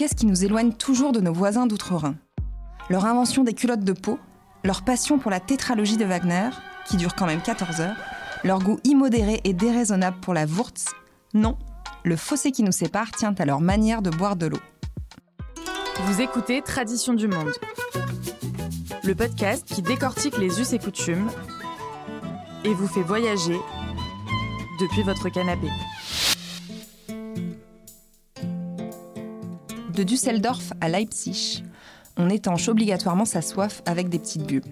Qu'est-ce qui nous éloigne toujours de nos voisins d'outre-Rhin Leur invention des culottes de peau, leur passion pour la tétralogie de Wagner, qui dure quand même 14 heures, leur goût immodéré et déraisonnable pour la Wurz Non, le fossé qui nous sépare tient à leur manière de boire de l'eau. Vous écoutez Tradition du Monde, le podcast qui décortique les us et coutumes et vous fait voyager depuis votre canapé. De Düsseldorf à Leipzig, on étanche obligatoirement sa soif avec des petites bulles.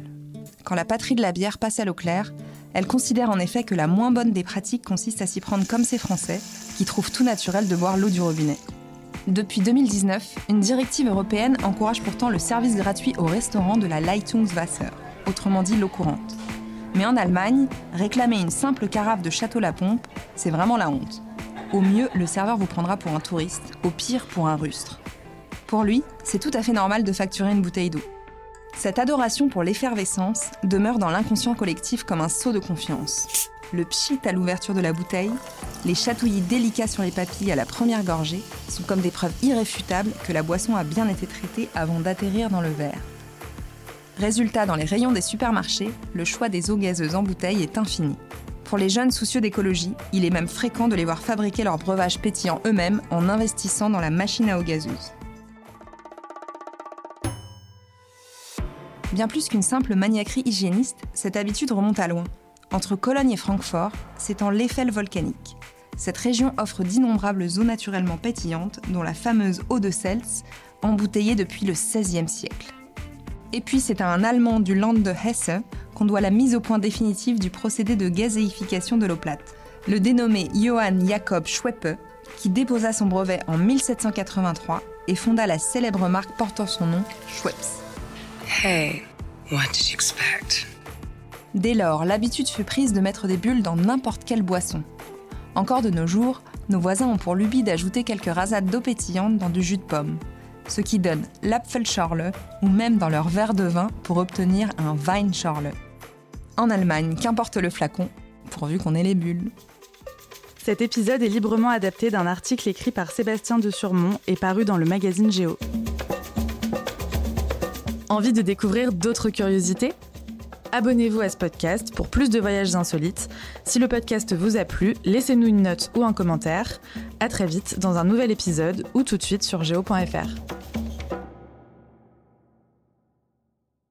Quand la patrie de la bière passe à l'eau claire, elle considère en effet que la moins bonne des pratiques consiste à s'y prendre comme ces Français, qui trouvent tout naturel de boire l'eau du robinet. Depuis 2019, une directive européenne encourage pourtant le service gratuit au restaurant de la Leitungswasser, autrement dit l'eau courante. Mais en Allemagne, réclamer une simple carafe de Château La Pompe, c'est vraiment la honte. Au mieux, le serveur vous prendra pour un touriste, au pire pour un rustre. Pour lui, c'est tout à fait normal de facturer une bouteille d'eau. Cette adoration pour l'effervescence demeure dans l'inconscient collectif comme un saut de confiance. Le pchit à l'ouverture de la bouteille, les chatouillis délicats sur les papilles à la première gorgée sont comme des preuves irréfutables que la boisson a bien été traitée avant d'atterrir dans le verre. Résultat, dans les rayons des supermarchés, le choix des eaux gazeuses en bouteille est infini. Pour les jeunes soucieux d'écologie, il est même fréquent de les voir fabriquer leurs breuvages pétillants eux-mêmes en investissant dans la machine à eau gazeuse. Bien plus qu'une simple maniaquerie hygiéniste, cette habitude remonte à loin. Entre Cologne et Francfort, s'étend l'Eiffel volcanique. Cette région offre d'innombrables eaux naturellement pétillantes, dont la fameuse eau de Sels, embouteillée depuis le XVIe siècle. Et puis c'est à un Allemand du Land de Hesse qu'on doit la mise au point définitive du procédé de gazéification de l'eau plate, le dénommé Johann Jakob Schweppe, qui déposa son brevet en 1783 et fonda la célèbre marque portant son nom, Schweppes. Hey, what did you expect? Dès lors, l'habitude fut prise de mettre des bulles dans n'importe quelle boisson. Encore de nos jours, nos voisins ont pour lubie d'ajouter quelques rasades d'eau pétillante dans du jus de pomme, ce qui donne l'Apfelschorle ou même dans leur verre de vin pour obtenir un Weinschorle. En Allemagne, qu'importe le flacon, pourvu qu'on ait les bulles. Cet épisode est librement adapté d'un article écrit par Sébastien de Surmont et paru dans le magazine Géo. Envie de découvrir d'autres curiosités? Abonnez-vous à ce podcast pour plus de voyages insolites. Si le podcast vous a plu, laissez-nous une note ou un commentaire. À très vite dans un nouvel épisode ou tout de suite sur geo.fr.